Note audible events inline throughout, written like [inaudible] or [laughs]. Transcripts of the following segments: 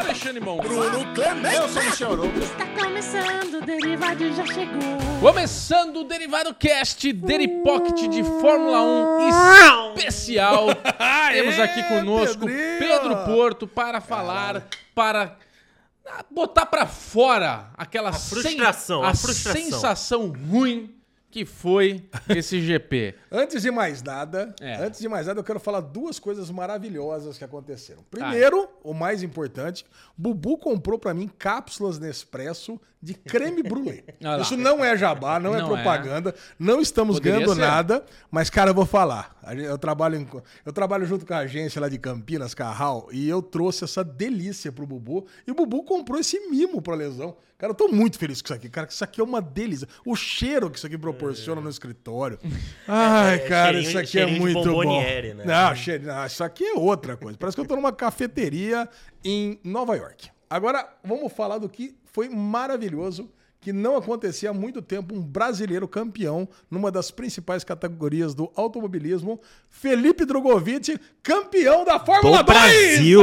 Alexandre Mon. Bruno Clemente. Eu sou o Michel Arouca. Está começando, o Derivado já chegou. Começando o Derivado Cast Deri Pocket de Fórmula 1 especial. Temos aqui conosco Pedrinho. Pedro Porto para falar, para botar pra fora aquela sen- frustração, a a frustração. sensação ruim que foi esse GP. [laughs] Antes de mais nada, É. antes de mais nada, eu quero falar duas coisas maravilhosas que aconteceram. Primeiro, o mais importante, Bubu comprou pra mim cápsulas Nespresso de creme brulee. [laughs] Isso não é jabá, não, é Não propaganda, não estamos Poderia ganhando ser. nada, mas cara, eu vou falar. Eu trabalho, em- eu trabalho junto com a agência lá de Campinas, Carral, e eu trouxe essa delícia pro Bubu, e o Bubu comprou esse mimo pra lesão. Cara, eu tô muito feliz com isso aqui, cara, que isso aqui é uma delícia. O cheiro que isso aqui proporciona no escritório. Ai, É, cara, cheirinho- isso aqui é muito bom. né? Não, cheiro, não, isso aqui é outra coisa. Parece que eu tô numa cafeteria em Nova York. Agora, vamos falar do que foi maravilhoso, que não acontecia há muito tempo, um brasileiro campeão numa das principais categorias do automobilismo, Felipe Drogovic, campeão da Fórmula Do 2! Brasil!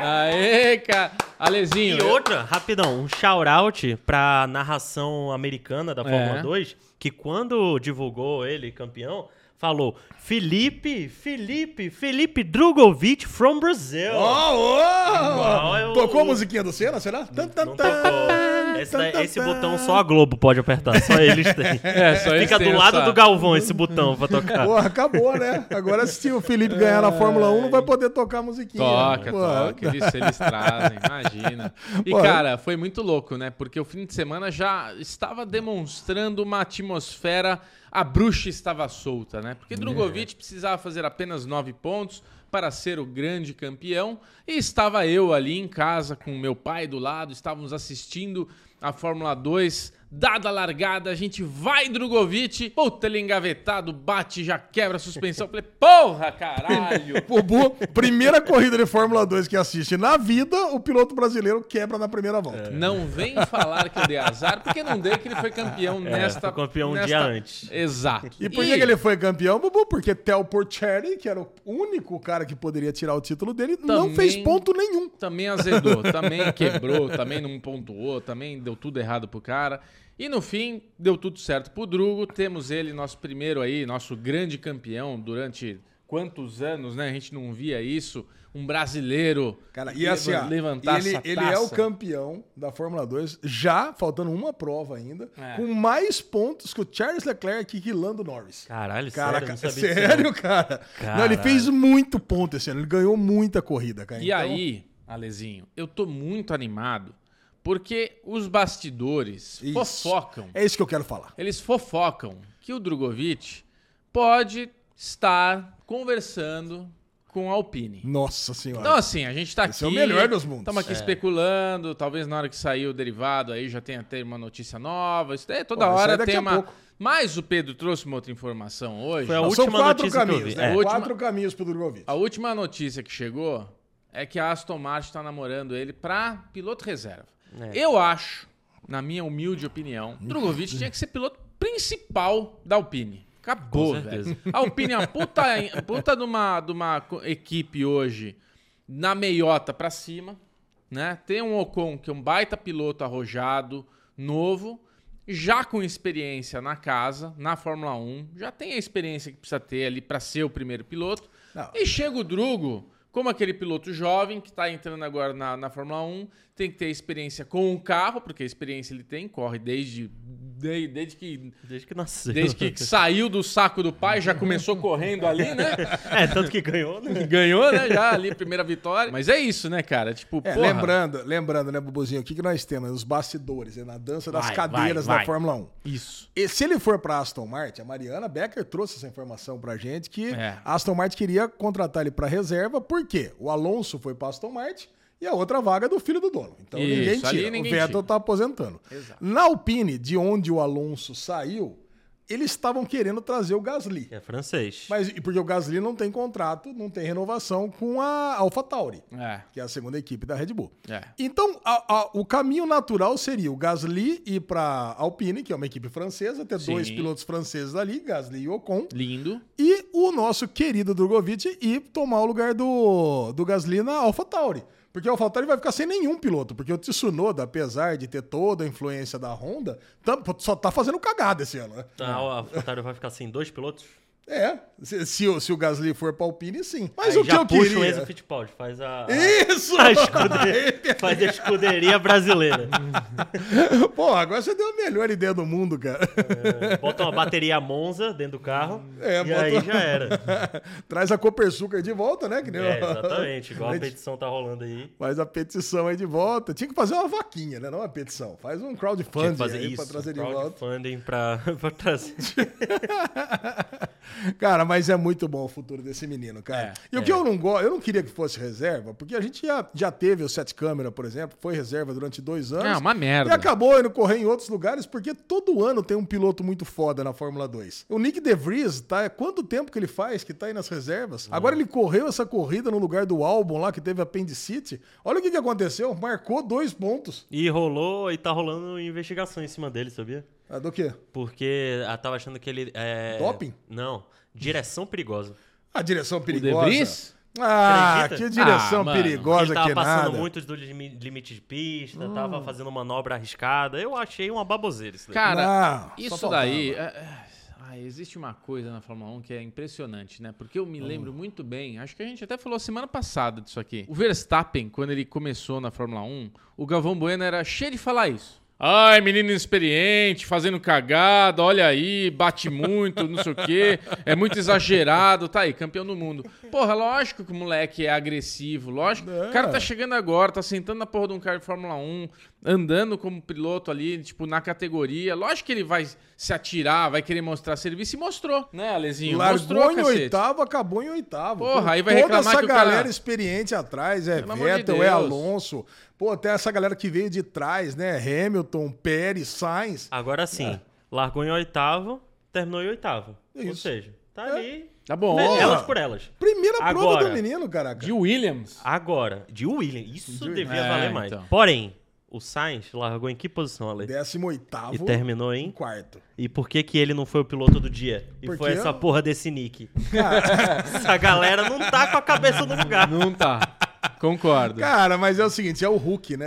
Aê, cara. Alezinho. E eu- outra, rapidão, um shout-out pra narração americana da Fórmula É. 2, que quando divulgou ele campeão, falou Felipe, Felipe, Felipe Drogovic from Brazil. Ó, ó! Igual é o- Tocou a musiquinha do Senna, será? Tan, tan, Não tan. tocou. Esse, daí- esse botão só a Globo pode apertar, só eles têm. [laughs] É, só eles Fica do lado essa- do Galvão esse botão pra tocar. Porra, acabou, né? Agora se o Felipe ganhar na Fórmula 1, não vai poder tocar a musiquinha. Toca, Pô, toca. Eles, eles trazem, imagina. E, Pô, cara, foi muito louco, né? Porque o fim de semana já estava demonstrando uma atmosfera. A bruxa estava solta, né? Porque Drogovic precisava fazer apenas nove pontos para ser o grande campeão. E estava eu ali em casa com meu pai do lado, estávamos assistindo a Fórmula 2. Dada a largada, a gente vai, Drogovic. Puta, ele engavetado, bate, já quebra a suspensão. Falei, porra, caralho. [laughs] Bubu, primeira corrida de Fórmula 2 que assiste na vida, o piloto brasileiro quebra na primeira volta. Não vem falar que eu dei azar, porque não dei que ele foi campeão nesta. foi campeão um nesta- dia antes. Exato. E por que, que ele foi campeão, Bubu? Porque Tel Portieri, que era o único cara que poderia tirar o título dele, não Também- fez ponto nenhum. Também azedou, também quebrou, também não pontuou, também deu tudo errado pro cara. E no fim, deu tudo certo pro Drugo. Temos ele, nosso primeiro aí, nosso grande campeão durante quantos anos, né? A gente não via isso. Um brasileiro Cara, e assim, levantar ele, essa ele é o taça. campeão da Fórmula 2, já faltando uma prova ainda, É. com mais pontos que o Charles Leclerc e Lando Norris. Caralho, Caraca, sério, não sabia disso, sério, cara? Não, ele Caralho. fez muito ponto esse ano, ele ganhou muita corrida, cara. E Então, aí, Alezinho, eu tô muito animado porque os bastidores Isso. fofocam. É isso que eu quero falar. Eles fofocam que o Drogovic pode estar conversando com a Alpine. Nossa senhora. Então, assim, a gente tá Esse aqui. é o melhor dos mundos. Estamos aqui É. especulando. Talvez na hora que sair o derivado aí já tenha ter uma notícia nova. Isso daí, toda Pô, hora tem uma. pouco. Mas o Pedro trouxe uma outra informação hoje. Foi a Não, última São quatro notícia que eu caminhos, vi. né? É. Última- Quatro caminhos pro Drogovic. A última notícia que chegou é que a Aston Martin está namorando ele para piloto reserva. É. Eu acho, na minha humilde opinião, [laughs] Drogovic tinha que ser piloto principal da Alpine. Acabou, velho. A Alpine é uma puta, [laughs] puta de, uma, de uma equipe hoje na meiota pra cima, né? Tem um Ocon que é um baita piloto arrojado, novo, já com experiência na casa, na Fórmula 1, já tem a experiência que precisa ter ali pra ser o primeiro piloto. Não. E chega o Drugo, como aquele piloto jovem que tá entrando agora na, na Fórmula 1, tem que ter experiência com o carro, porque a experiência ele tem, corre desde, desde, desde que Desde que nasceu. Desde que saiu do saco do pai, já começou correndo ali, né? [laughs] É, tanto que ganhou, né? Ganhou, né? Já ali, primeira vitória. Mas é isso, né, cara? Tipo, É, porra. lembrando, lembrando, né, Bubuzinho, o que, que nós temos? Os bastidores, né, na dança das Vai, cadeiras vai, da vai. Fórmula 1. Isso. E se ele for pra Aston Martin, a Mariana Becker trouxe essa informação pra gente que É. a Aston Martin queria contratar ele pra reserva, por quê? O Alonso foi pra Aston Martin e a outra vaga é do filho do dono. Então Isso, ninguém ali tira. ninguém o Vettel tira. tá aposentando. Exato. Na Alpine, de onde o Alonso saiu, eles estavam querendo trazer o Gasly. É francês. Mas e porque o Gasly não tem contrato, não tem renovação com a AlphaTauri, É, que é a segunda equipe da Red Bull. é. Então, a- a- o caminho natural seria o Gasly ir para Alpine, que é uma equipe francesa, ter Sim. dois pilotos franceses ali, Gasly e Ocon, Lindo. e o nosso querido Drogovic ir tomar o lugar do, do Gasly na AlphaTauri. Porque o AlphaTauri vai ficar sem nenhum piloto, porque o Tsunoda, apesar de ter toda a influência da Honda, só tá fazendo cagada esse ano, né? Ah, o AlphaTauri vai ficar sem dois pilotos? É, se, se o- se o Gasly for pra Alpine, sim. Mas Aí o que já eu puxa o queria... Enzo Fittipaldi, faz a, [laughs] Isso! a [laughs] escuderia, faz a escuderia brasileira. [laughs] Pô, agora você deu a melhor ideia do mundo, cara. É, bota uma bateria Monza dentro do carro É, e bota- aí já era. Traz a Copersucar de volta, né? Que É, o- exatamente, igual a petição tá rolando aí. Faz a petição aí de volta. Tinha que fazer uma vaquinha, né? Não uma petição. Faz um Tinha crowdfunding que fazer aí isso, pra trazer de volta. crowdfunding pra, pra trazer. Cara, mas é muito bom o futuro desse menino, cara. É, e o que eu não gosto, eu não queria que fosse reserva, porque a gente já, já teve o Sete Câmera, por exemplo, foi reserva durante dois anos. É uma E merda. acabou indo correr em outros lugares, porque todo ano tem um piloto muito foda na Fórmula 2. O Nick DeVries, tá? Quanto tempo que ele faz que tá aí nas reservas? Agora ele correu essa corrida no lugar do álbum lá, que teve apendicite. Olha o que, que aconteceu. Marcou dois pontos. E rolou, e tá rolando investigação em cima dele, sabia? Ah, do quê? Porque ah, tava achando que ele. É... Doping? Não, direção perigosa. A direção O perigosa. De Vries? Ah, que direção Ah, mano. perigosa ele tava que passando nada. muito do limi- limite de pista, Hum. tava fazendo manobra arriscada. Eu achei uma baboseira isso daí. Cara, Não, isso daí. é- é- existe uma coisa na Fórmula 1 que é impressionante, né? Porque eu me lembro muito bem, acho que a gente até falou semana passada disso aqui. O Verstappen, quando ele começou na Fórmula 1, o Galvão Bueno era cheio de falar isso. Ai, menino inexperiente, fazendo cagada, olha aí, bate muito, não sei o quê, é muito exagerado, tá aí, campeão do mundo. Porra, lógico que o moleque é agressivo, lógico. É. O cara tá chegando agora, tá sentando na porra de um carro de Fórmula 1, andando como piloto ali, tipo, na categoria. Lógico que ele vai se atirar, vai querer mostrar serviço e mostrou, né, Alezinho? mostrou, Largou em cacete. oitavo, acabou em oitavo. Porra, Com aí vai toda reclamar essa que o cara- galera experiente atrás, é Pelo amor de Vettel, é. Alonso. Pô, até essa galera que veio de trás, né? Hamilton, Pérez, Sainz. Agora sim, largou em oitavo, terminou em oitavo. Ou Isso. seja, tá É. ali. Tá bom. Elas por elas. Primeira prova Agora, do menino, caraca. De Williams. Agora, de William, isso De- devia É, valer mais. então. Porém, o Sainz largou em que posição, Ale? Décimo oitavo E terminou em quarto. E por que que ele não foi o piloto do dia? E Porque foi essa eu- porra desse nick? [laughs] essa galera não tá com a cabeça no lugar. Não tá. Concordo. Cara, mas é o seguinte, é o Hulk, né,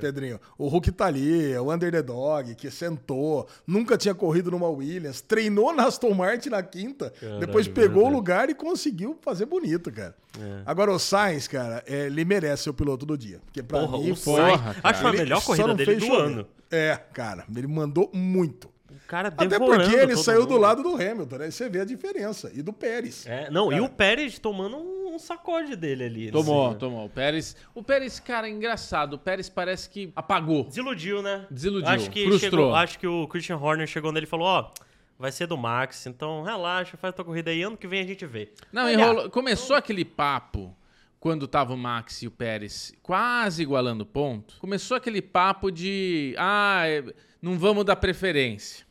Pedrinho? O Hulk tá ali, é o underdog, que sentou, nunca tinha corrido numa Williams, treinou na Aston Martin na quinta, Caralho, depois pegou o lugar e conseguiu fazer bonito, cara. É. Agora o Sainz, cara, é, ele merece ser o piloto do dia. Porque pra Porra, mim o foi... Sainz, Porra, acho a ele melhor só corrida dele do chover. ano. É, cara, ele mandou muito. O cara Até porque ele saiu do mundo. lado do Hamilton, né? Você vê a diferença. E do Pérez. É, não, e Cara. o Pérez tomando um, um sacode dele ali. Tomou, assim, tomou. O Pérez, o Pérez, cara, é engraçado. O Pérez parece que apagou. Desiludiu, né? Desiludiu, Acho que, frustrou. chegou, acho que o Christian Horner chegou nele e falou, ó, vai ser do Max, então relaxa, faz tua corrida aí, ano que vem a gente vê. Não, enrolou. Começou aquele papo quando tava o Max e o Pérez quase igualando ponto. Começou aquele papo de, ah, é, não vamos dar preferência.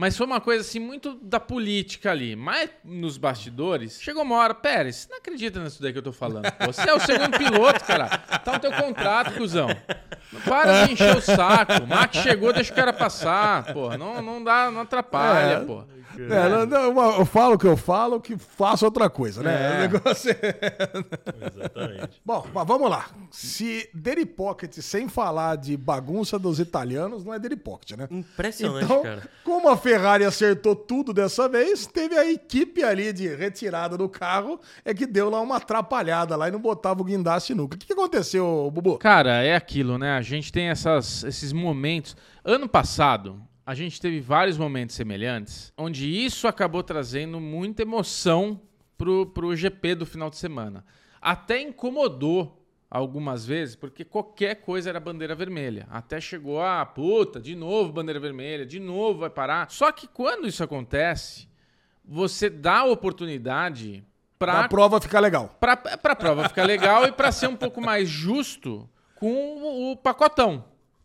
Mas foi uma coisa assim muito da política ali. Mas nos bastidores, chegou uma hora, Pérez, não acredita nisso daí que eu tô falando. Você é o segundo piloto, cara. Tá no teu contrato, cuzão. Para de encher o saco. O Max chegou, deixa o cara passar. Porra, não, não dá, não atrapalha, É. pô. É, não, não, eu falo o que eu falo, que faço outra coisa, né? É. O negócio é... Exatamente. Bom, mas vamos lá. Se Daily Pocket, sem falar de bagunça dos italianos, não é Daily Pocket, né? Impressionante, Então, cara. como a Ferrari acertou tudo dessa vez, teve a equipe ali de retirada do carro, é que deu lá uma atrapalhada lá e não botava o guindaste nunca. O que, que aconteceu, Bubu? Cara, é aquilo, né? A gente tem essas, esses momentos. Ano passado, a gente teve vários momentos semelhantes, onde isso acabou trazendo muita emoção pro, pro GP do final de semana. Até incomodou algumas vezes, porque qualquer coisa era bandeira vermelha. Até chegou a puta, de novo bandeira vermelha, de novo vai parar. Só que quando isso acontece, você dá a oportunidade para A prova ficar legal. pra, pra prova ficar legal e pra ser um pouco mais justo com o, pacotão,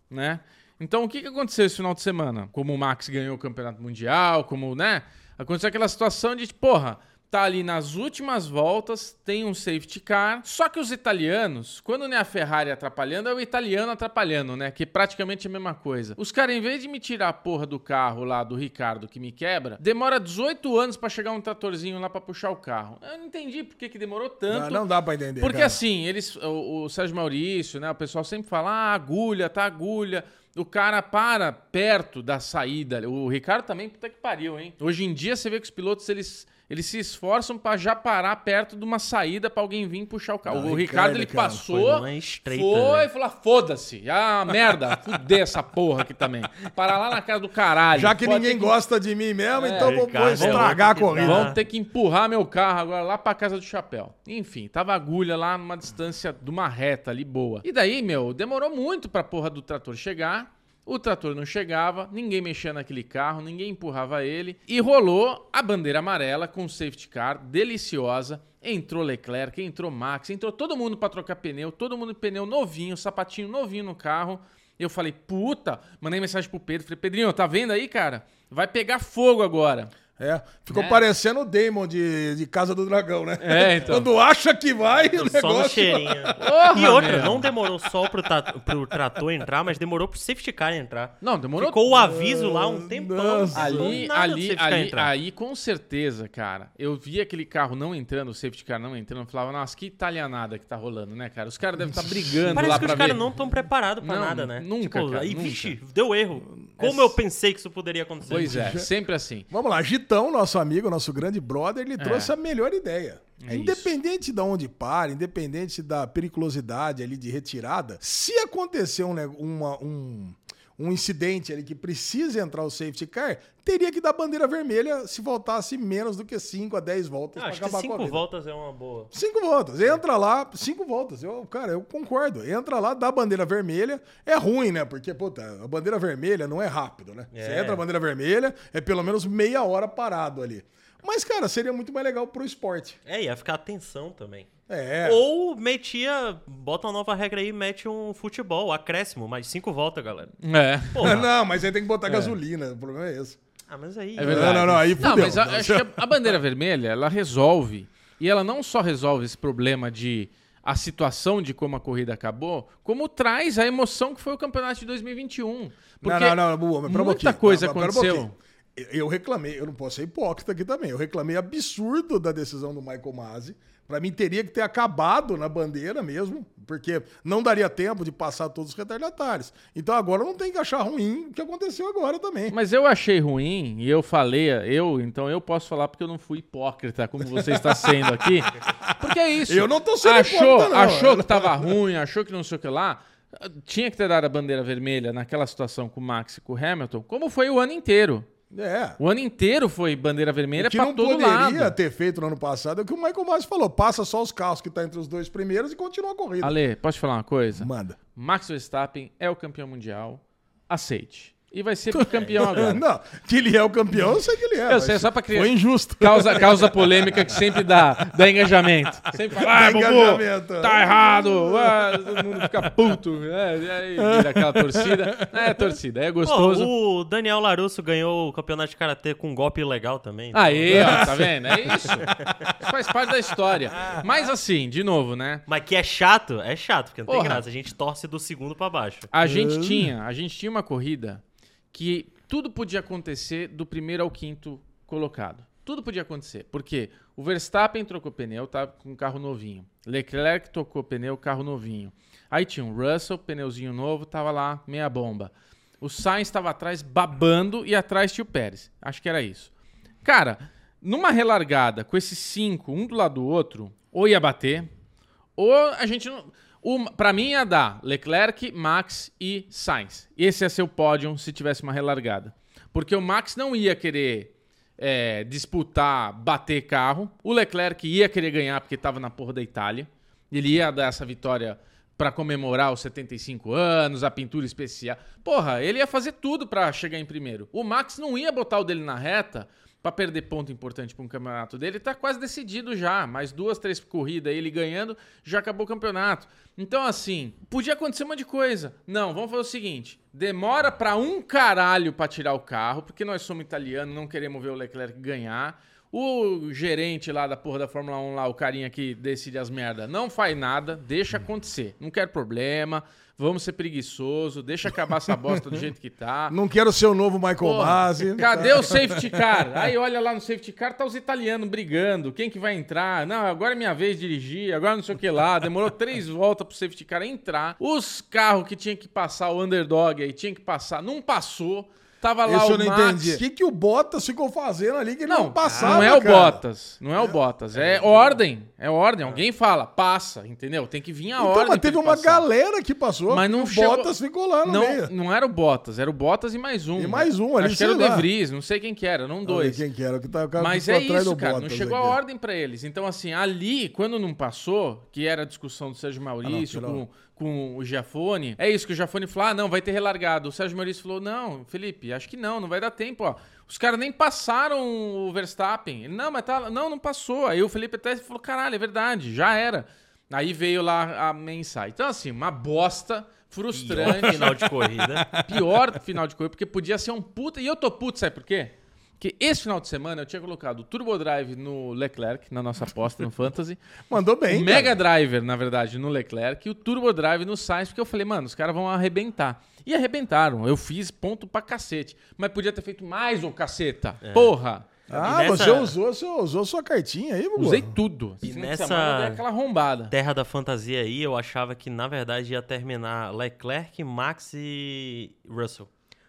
né? Então, o que, que aconteceu esse final de semana? Como o Max ganhou o campeonato mundial, como, né? Aconteceu aquela situação de, porra, tá ali nas últimas voltas, tem um safety car. Só que os italianos, quando não é a Ferrari atrapalhando, é o italiano atrapalhando, né? Que é praticamente a mesma coisa. Os caras, em vez de me tirar a porra do carro lá do Ricardo que me quebra, demora 18 anos pra chegar um tratorzinho lá pra puxar o carro. Eu não entendi por que, que demorou tanto. Não, não dá pra entender. Porque cara. assim, eles, o, o Sérgio Maurício, né? O pessoal sempre fala, ah, agulha, tá agulha. O cara para perto da saída. O Ricardo também, puta que pariu, hein? Hoje em dia você vê que os pilotos, eles, eles se esforçam pra já parar perto de uma saída pra alguém vir puxar o carro. O Ricardo, ele cara, passou, foi estreita, foi né? e falou, ah, foda-se. Ah, merda, [laughs] fuder essa porra aqui também. Parar lá na casa do caralho. Já que Pode ninguém que- gosta de mim mesmo, É, então vou, vou Ricardo, estragar a corrida. Vão ter que empurrar meu carro agora lá pra casa do chapéu. Enfim, tava agulha lá numa distância de uma reta ali boa. E daí, meu, demorou muito pra porra do trator chegar. O trator não chegava, ninguém mexia naquele carro, ninguém empurrava ele. E rolou a bandeira amarela com safety car, deliciosa. Entrou Leclerc, entrou Max, entrou todo mundo pra trocar pneu, todo mundo pneu novinho, sapatinho novinho no carro. Eu falei, puta, mandei mensagem pro Pedro, falei, Pedrinho, tá vendo aí, cara? Vai pegar fogo agora. É, ficou É. parecendo o Damon de, de Casa do Dragão, né? É, então. Quando acha que vai, o Só no negócio... cheirinho. Porra, e outra, meu. não demorou só pro, ta- pro trator entrar, mas demorou pro safety car entrar. Não, demorou Ficou o aviso lá um tempão. Nossa. Ali, ali, safety car ali, entrar. aí, com certeza, cara. Eu vi aquele carro não entrando, o safety car não entrando, eu falava, nossa, que italianada que tá rolando, né, cara? Os caras devem estar [laughs] brigando Parece lá que pra os caras não estão preparados pra Não, nada, né? nunca, Tipo, cara, aí, nunca. vixe, deu erro. Como eu pensei que isso poderia acontecer? Pois é, sempre assim. Vamos lá, Gitão, nosso amigo, nosso grande brother, É. ele trouxe a melhor ideia. isso. independente de onde para, independente da periculosidade ali de retirada, se acontecer um, uma- um, um incidente ali que precisa entrar o safety car, teria que dar bandeira vermelha se voltasse menos do que 5 a 10 voltas que acabar com a cinco corrida. voltas é uma boa. Cinco voltas. Entra lá, cinco voltas. Eu, cara, eu concordo. Entra lá, dá a bandeira vermelha. É ruim, né? Porque, puta, a bandeira vermelha não é rápido, né? Você É. entra a bandeira vermelha, é pelo menos meia hora parado ali. Mas, cara, seria muito mais legal pro esporte. É, ia ficar atenção também. É. Ou metia, bota uma nova regra aí, mete um futebol, acréscimo, mais cinco voltas, galera. É. Porra. [laughs] Não, mas aí tem que botar gasolina. O problema é esse. Ah, mas aí... É verdade. Não, não, não, aí Não, fudeu. mas a- acho que a, a bandeira vermelha, ela resolve. E ela não só resolve esse problema de a situação de como a corrida acabou, como traz a emoção que foi o campeonato de 2021. Porque não, não, não, pera um muita coisa Não, um aconteceu. Eu- reclamei, eu não posso ser hipócrita aqui também. Eu reclamei absurdo da decisão do Michael Masi. Pra mim, teria que ter acabado na bandeira mesmo, porque não daria tempo de passar todos os retardatários. Então agora não tem que achar ruim o que aconteceu agora também. Mas eu achei ruim e eu falei, eu, então eu posso falar porque eu não fui hipócrita, como você está sendo aqui. [laughs] Porque é isso. Eu não tô sendo achou, hipócrita, não. Achou que tava ruim, achou que não sei o que lá. Tinha que ter dado a bandeira vermelha naquela situação com o Max e com o Hamilton, como foi o ano inteiro. É. O ano inteiro foi bandeira vermelha O que não todo poderia lado. ter feito no ano passado é o que o Michael Masi falou. Passa só os carros que tá entre os dois primeiros e continua a corrida. Ale, posso te falar uma coisa? Manda. Max Verstappen é o campeão mundial. Aceite. E vai ser campeão agora. [laughs] Não, que ele é o campeão, eu sei que ele é. Eu sei, é só pra criar- Foi injusto. Causa, [laughs] causa polêmica que sempre dá, dá engajamento. Sempre fala, Dá ah, Bubu, engajamento." tá errado, ah, todo mundo fica puto. É, e aí vira aquela torcida. É torcida, é Pô, gostoso. o Daniel Larusso ganhou o campeonato de karatê com um golpe ilegal também. Aí, ó, tá vendo? É isso. Isso faz parte da história. Mas assim, de novo, né? Mas que é chato, é chato, porque não tem Porra. graça. A gente torce do segundo pra baixo. A gente tinha, a gente tinha uma corrida que tudo podia acontecer do primeiro ao quinto colocado. Tudo podia acontecer. Porque o Verstappen trocou pneu, tava com um carro novinho. Leclerc trocou pneu, carro novinho. Aí tinha o Russell, pneuzinho novo, tava lá, meia bomba. O Sainz estava atrás babando e atrás tinha o Pérez. Acho que era isso. Cara, numa relargada com esses cinco, um do lado do outro, ou ia bater, ou a gente não. O, pra mim ia dar Leclerc, Max e Sainz. Esse ia ser o pódio se tivesse uma relargada. Porque o Max não ia querer é, disputar, bater carro. O Leclerc ia querer ganhar porque estava na porra da Itália. Ele ia dar essa vitória pra comemorar os 75 anos, a pintura especial. Porra, ele ia fazer tudo pra chegar em primeiro. O Max não ia botar o dele na reta pra perder ponto importante para um campeonato dele. Tá quase decidido já. Mais duas, três corridas ele ganhando, já acabou o campeonato. Então, assim, podia acontecer uma de coisa. Não, vamos fazer o seguinte: demora pra um caralho pra tirar o carro, porque nós somos italianos, não queremos ver o Leclerc ganhar. O gerente lá da porra da Fórmula 1, lá, o carinha que decide as merda, não faz nada, deixa acontecer. Não quero problema, vamos ser preguiçoso, deixa acabar essa bosta do jeito que tá. Não quero ser o novo Michael Porra, Masi. Cadê o safety car? Aí olha lá no safety car, tá os italianos brigando. Quem que vai entrar? Não, agora é minha vez de dirigir, agora não sei o que lá. Demorou três voltas pro safety car entrar. Os carros que tinha que passar, o underdog aí, tinha que passar, não passou. Tava lá Isso o eu não Max. entendi. O que, que o Bottas ficou fazendo ali que ele não, Não, passava, não é o cara? Bottas. Não é o Bottas. É ordem. É ordem. Alguém fala, passa, entendeu? Tem que vir a Então, ordem. mas teve uma passar. galera que passou. Mas não o chegou- Bottas ficou lá no Não, meio. não era o Bottas, era o Bottas e mais um. E mais um ali, Acho que era o. De Vries, não sei quem que era, não dois. Quem que era? Que tá, o cara Mas é atrás isso, do cara. Não Bottas chegou aqui. a ordem pra eles. Então, assim, ali, quando não passou, que era a discussão do Sérgio Maurício Ah, não, com, com o Giafone, é isso que o Giafone falou: ah, não, vai ter relargado. O Sérgio Maurício falou: não, Felipe, acho que não, não vai dar tempo, ó. Os caras nem passaram o Verstappen. Ele, não, mas tá. Não, não passou. Aí o Felipe até falou: caralho, é verdade, já era. Aí veio lá a mensagem. Então, assim, uma bosta. Frustrante. Final de corrida. Pior final de corrida, porque podia ser um puta. E eu tô puto, sabe por quê? Porque esse final de semana eu tinha colocado o Turbo Drive no Leclerc, na nossa aposta no [laughs] Fantasy. Mandou bem. o cara. Mega Driver, na verdade, no Leclerc. E o Turbo Drive no Sainz, porque eu falei, mano, os caras vão arrebentar. E arrebentaram. Eu fiz ponto pra cacete. Mas podia ter feito mais, ô caceta. Porra! Ah, nessa- você usou, você usou sua cartinha aí, Bubu? Usei tudo. E Esse nessa- aquela arrombada. Terra da Fantasia aí, eu achava que na verdade ia terminar Leclerc, Max e Russell.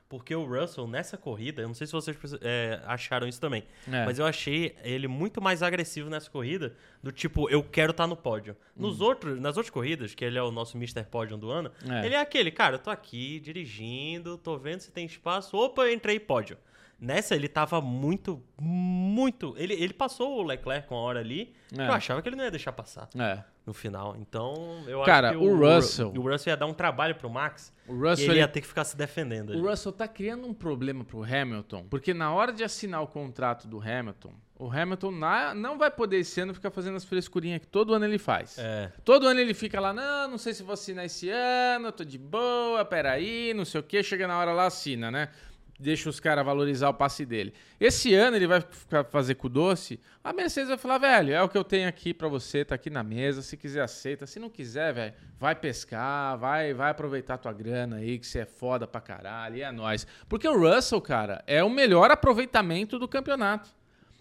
Porque o Russell, nessa corrida, eu não sei se vocês é, acharam isso também, É. mas eu achei ele muito mais agressivo nessa corrida, do tipo, eu quero estar no pódio. Nos outros, nas outras corridas, que ele é o nosso Mr. Pódio do ano, É. ele é aquele, cara, eu tô aqui dirigindo, tô vendo se tem espaço, opa, entrei pódio. Nessa ele tava muito, muito. Ele, ele passou o Leclerc uma hora ali, É. eu achava que ele não ia deixar passar É. no final. Então, eu Cara, acho que o Russell- O Russell ia dar um trabalho pro Max. O e Russell, ele ele- ia ter que ficar se defendendo. ali. O Russell tá criando um problema pro Hamilton, porque na hora de assinar o contrato do Hamilton, o Hamilton na- não vai poder esse ano ficar fazendo as frescurinhas que todo ano ele faz. É. Todo ano ele fica lá, não, não sei se vou assinar esse ano, tô de boa, peraí, não sei o que, chega na hora lá, assina, né? Deixa os caras valorizar o passe dele. Esse ano ele vai ficar fazer com o doce, a Mercedes vai falar, velho, é o que eu tenho aqui pra você, tá aqui na mesa, se quiser aceita, se não quiser, velho, vai pescar, vai, vai aproveitar tua grana aí, que você é foda pra caralho, e é nóis. Porque o Russell, cara, é o melhor aproveitamento do campeonato.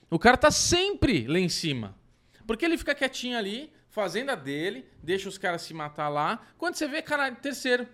O cara tá sempre lá em cima. Porque ele fica quietinho ali, fazendo a dele, deixa os caras se matar lá. Quando você vê, caralho, terceiro.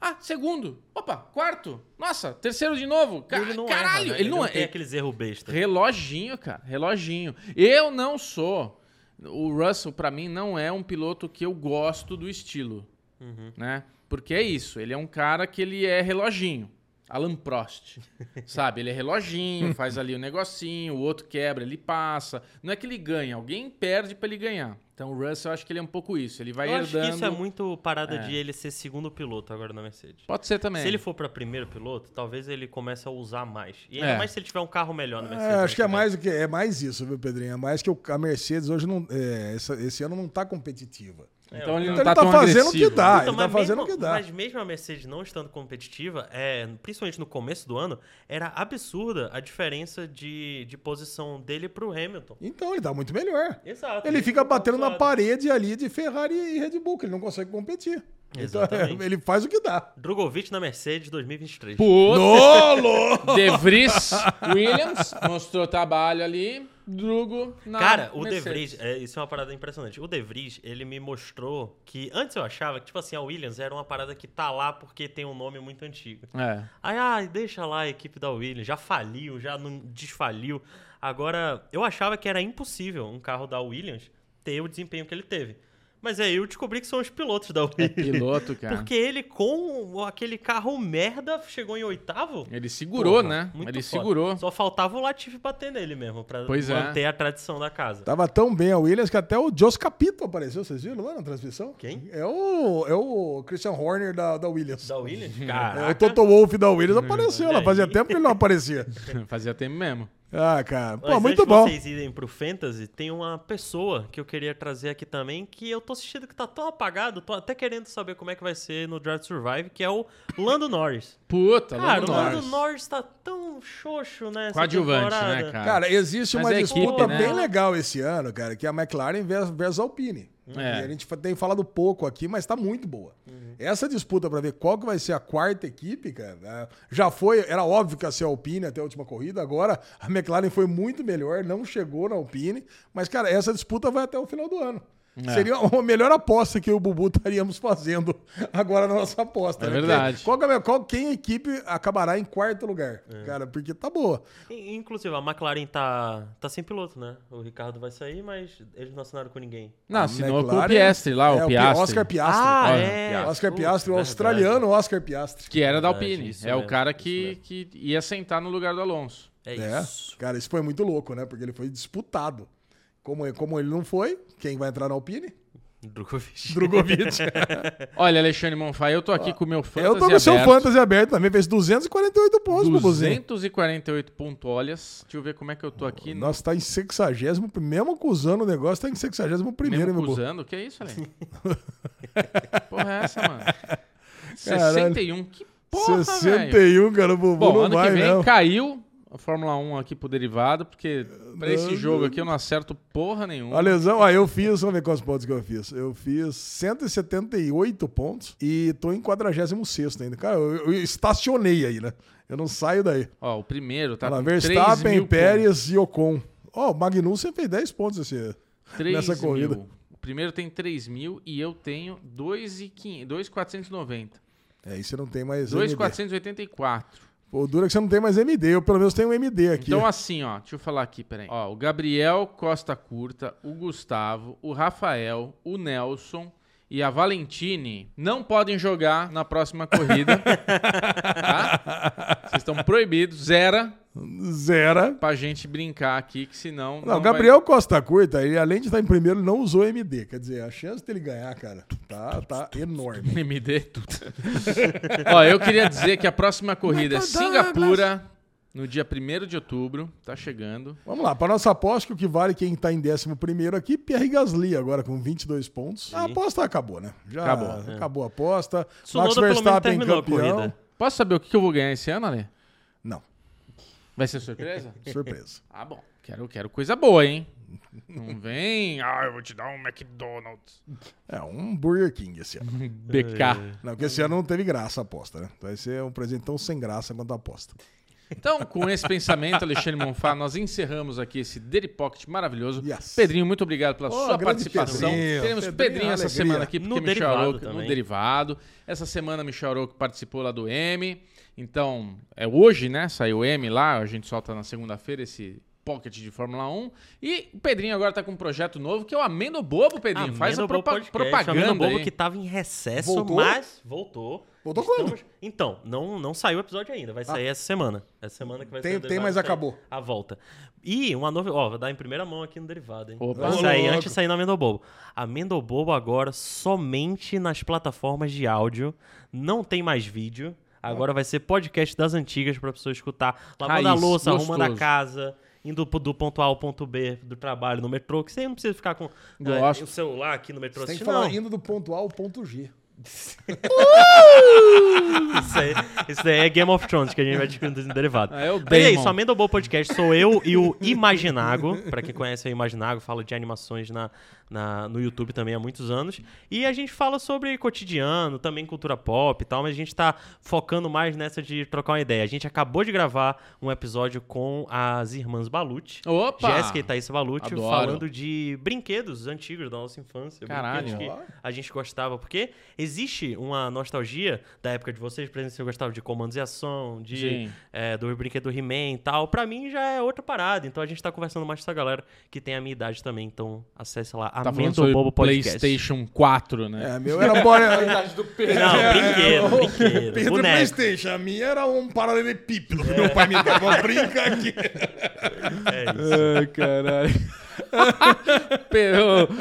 Ah, segundo. Opa, quarto. Nossa, terceiro de novo. Ca- Ele não caralho, erra, né? ele não, tem é. aqueles erros besta. Reloginho, cara, reloginho. Eu não sou. O Russell, pra mim, não é um piloto que eu gosto do estilo, Uhum. né? Porque é isso, ele é um cara que ele é reloginho. Alan Prost, [laughs] sabe? Ele é reloginho, faz ali o negocinho, o outro quebra, ele passa. Não é que ele ganha, alguém perde pra ele ganhar. Então o Russell, eu acho que ele é um pouco isso. Ele vai Eu acho herdando. que isso é muito parada É. de ele ser segundo piloto agora na Mercedes. Pode ser também. Se ele for pra primeiro piloto, talvez ele comece a usar mais. E ainda É. mais se ele tiver um carro melhor na Mercedes. É, acho que é vem. mais, que, é mais isso, viu, Pedrinho? É mais que o- a Mercedes hoje não. é, essa- esse ano não tá competitiva. Então ele Então não ele tá, tá tão fazendo o agressivo. que dá. Então, ele tá mas fazendo mesmo, o que dá. Mas mesmo a Mercedes não estando competitiva, é, principalmente no começo do ano, era absurda a diferença de, de posição dele pro Hamilton. Então ele tá muito melhor. Exato. Ele fica batendo na parede ali de Ferrari e Red Bull, que ele não consegue competir. Então, [laughs] Exatamente. ele faz o que dá. Drogovic na Mercedes 2023. Puta! De Vries [laughs] Williams mostrou trabalho ali. Drugo na Cara, o De Mercedes. Vries, é, isso é uma parada impressionante. O De Vries, ele me mostrou que antes eu achava que, tipo assim, a Williams era uma parada que tá lá porque tem um nome muito antigo. É. Aí, ah, deixa lá a equipe da Williams, já faliu, já não desfaliu. Agora, eu achava que era impossível um carro da Williams ter o desempenho que ele teve. Mas aí eu descobri que são os pilotos da Williams. Piloto, cara. Porque ele, com aquele carro merda, chegou em oitavo. Ele segurou, Porra, né? muito Ele foda. segurou. Só faltava o Latifi bater nele mesmo, pra Pois é. manter a tradição da casa. Tava tão bem a Williams que até o Jos Capito apareceu, vocês viram lá na transmissão? Quem? É o, é o Christian Horner da, da Williams. Da Williams? [laughs] É, Caraca. o Toto Wolff da Williams apareceu lá, fazia aí. tempo que ele não aparecia. [laughs] Fazia tempo mesmo. Ah, cara. Pô, Mas muito antes bom. de vocês irem pro Fantasy, tem uma pessoa que eu queria trazer aqui também, que eu tô assistindo que tá tão apagado, tô até querendo saber como é que vai ser no Drive to Survive, que é o Lando Norris. [laughs] Puta, Cara, Lando o Lando Norris. Norris tá tão xoxo nessa Coadjuvante, temporada. né, cara? Cara, existe Mas uma é disputa equipe, né? bem legal esse ano, cara, que é a McLaren versus, Alpine. É. E a gente tem falado pouco aqui, mas tá muito boa. Uhum. Essa disputa pra ver qual que vai ser a quarta equipe, cara, né, já foi, era óbvio que ia ser a Alpine até a última corrida, agora a McLaren foi muito melhor, não chegou na Alpine, mas, cara, essa disputa vai até o final do ano. É. Seria a melhor aposta que eu e o Bubu estaríamos fazendo agora na nossa aposta. É né? verdade. Qual, que é- qual, quem a equipe acabará em quarto lugar? É. Cara, porque tá boa. In- Inclusive, a McLaren tá, tá sem piloto, né? O Ricardo vai sair, mas eles não assinaram com ninguém. Não, assinou com o McLaren- Piastri lá, é, o Pi- Piastri. Oscar Piastri. Ah, é. Oscar Piastri, o verdade. australiano Oscar Piastri. Que era da Alpine. isso É o cara que, que ia sentar no lugar do Alonso. É, É, isso. cara, isso foi muito louco, né? Porque ele foi disputado. Como, como ele não foi, quem vai entrar na Alpine? Drogovic. Drogovic. [laughs] Olha, Alexandre Monfá, eu tô aqui com o meu fantasy Eu tô com o seu aberto. fantasy aberto também, fez 248 pontos, Bubuzinho. 248 pontolas. Deixa eu ver como é que eu tô aqui. Nossa, tá em 60, mesmo acusando o negócio, tá em 61 primeiro, meu Bubu. acusando? Que é isso, Ale? [laughs] porra é essa, mano? Caralho. 61? Que porra, velho? 61, cara, o Bubu Bom, não ano vai, que vem não. caiu a Fórmula 1 aqui pro derivado, porque pra esse jogo aqui eu não acerto porra nenhuma. A lesão, ah, eu fiz, vamos ver quantos pontos que eu fiz. Eu fiz 178 pontos e tô em 46 ainda. Cara, eu, eu estacionei aí, né? Eu não saio daí. Ó, o primeiro tá Olha com 3 Verstappen, Pérez e Ocon. Ó, o Magnussen fez 10 pontos esse. pontos. 3 nessa mil. corrida. O primeiro tem 3 mil e eu tenho 2,490. É, aí você não tem mais MD. 2,484. O duro é que você não tem mais MD. Eu pelo menos tenho um MD aqui. Então, assim, ó, deixa eu falar aqui, peraí. Ó, o Gabriel Costa Curta, o Gustavo, o Rafael, o Nelson e a Valentine não podem jogar na próxima corrida. [laughs] tá? Vocês estão proibidos, zera, Zera. pra gente brincar aqui, que senão. Não, o vai- Gabriel Costa Curta, ele além de estar em primeiro, não usou MD. Quer dizer, a chance dele ganhar, cara, tá, tá enorme. MD tudo. [laughs] Ó, eu queria dizer que a próxima corrida é Singapura, no dia 1 de outubro, tá chegando. Vamos lá, para nossa aposta, que o que vale quem tá em 11 aqui, Pierre Gasly, agora com 22 pontos. A aposta acabou, né? Já Acabou. acabou, a aposta. Tsunoda Max Verstappen campeão. corrida. Posso saber o que eu vou ganhar esse ano, Ale? Não, Vai ser surpresa? [laughs] surpresa. Ah, bom. Quero, quero coisa boa, hein? Não vem. Ah, eu vou te dar um McDonald's. É um Burger King esse ano. [laughs] BK. Não, porque esse ano não teve graça a aposta, né? Vai ser um presente tão sem graça quanto a aposta. Então, com esse pensamento, Alexandre Monfá, nós encerramos aqui esse Daily Pocket maravilhoso. Yes. Pedrinho, muito obrigado pela Oh, sua participação. Pedrinho. Teremos Pedrinho, Pedrinho essa alegria. semana aqui, porque No Michel Aroco no derivado. Essa semana, Michel Aroco participou lá do M. Então, é hoje, né? Saiu o M lá, a gente solta na segunda-feira esse Pocket de Fórmula 1. E o Pedrinho agora tá com um projeto novo que é o Amendo Bobo, Pedrinho. Faz a Amendo Bobo propa Podcast, Amendo propaganda Bobo aí. que tava em recesso, Voltou? mas voltou. Voltou quando? Então, não, não saiu o episódio ainda. Vai sair essa semana. Essa semana que vai Tem- sair o tem, mas acabou. A volta. E uma novidade. Ó, vou dar em primeira mão aqui no derivado, hein? Opa. Vai Ô, sair louco. antes de sair no Amendobobo. Amendobobo agora somente nas plataformas de áudio. Não tem mais vídeo. Agora vai ser podcast das antigas pra pessoa escutar lavando a louça, arrumando a gostoso. casa, indo do ponto A ao ponto B do trabalho no metrô, que você não precisa ficar com eh, Gosto. o celular aqui no metrô Você tem que falar não. indo do ponto A ao ponto G. [laughs] Isso, aí, isso daí é Game of Thrones que a gente vai discutir no derivado. Ah, é o Mas é isso, a Amendo Boa Podcast sou eu e o Imaginago. Pra quem conhece o Imaginago, fala de animações na, na- no YouTube também há muitos anos. E a gente fala sobre cotidiano, também cultura pop e tal, mas a gente tá focando mais nessa de trocar uma ideia. A gente acabou de gravar um episódio com as irmãs Balucci. Opa! Jéssica e Thaís Balucci Adoro. falando de brinquedos antigos da nossa infância. Caralho. que a gente gostava. Porque existe uma nostalgia da época de vocês, por exemplo, se eu gostava de comandos e ação, de é, do brinquedo He-Man e tal. Pra mim já é outra parada. Então a gente tá conversando mais com essa galera que tem a minha idade também. Então acesse lá, Tá falando Amendo sobre Bobo Podcast. PlayStation 4, né? É, meu era bora. [laughs] Não, brinquedo, [laughs] brinquedo. Pedro boneco. Playstation. A minha era um paralelepípedo que meu pai me dava. Vamos brincar aqui. É isso. Ai, caralho.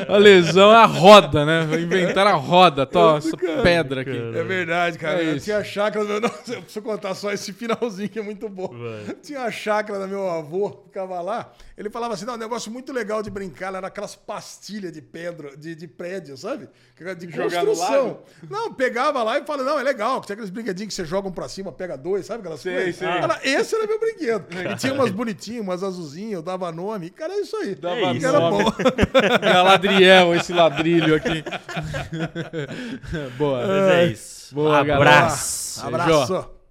A lesão é a roda, né? Inventaram a roda, tó, essa pedra aqui. É verdade, cara. É eu isso. tinha a chácara do meu. Nossa, eu preciso contar só esse finalzinho que é muito bom. Vai. Tinha a chácara do meu avô, ficava lá. Ele falava assim: não, um negócio muito legal de brincar era aquelas pastilhas de pedra, de, de prédio, sabe? De construção. Não, pegava lá e falava: não, é legal. Tinha aqueles brinquedinhos que você jogam pra cima, pega dois, sabe? Aquelas Sei, coisas. sei. Era- esse era meu brinquedo. E tinha umas bonitinhas, umas azulzinhas, eu dava nome. Cara, é isso aí. Dava Que era bom. [laughs] Galadriel, esse ladrilho aqui. [laughs] Boa. Mas é isso. Boa, galera. Abraço. Abraço.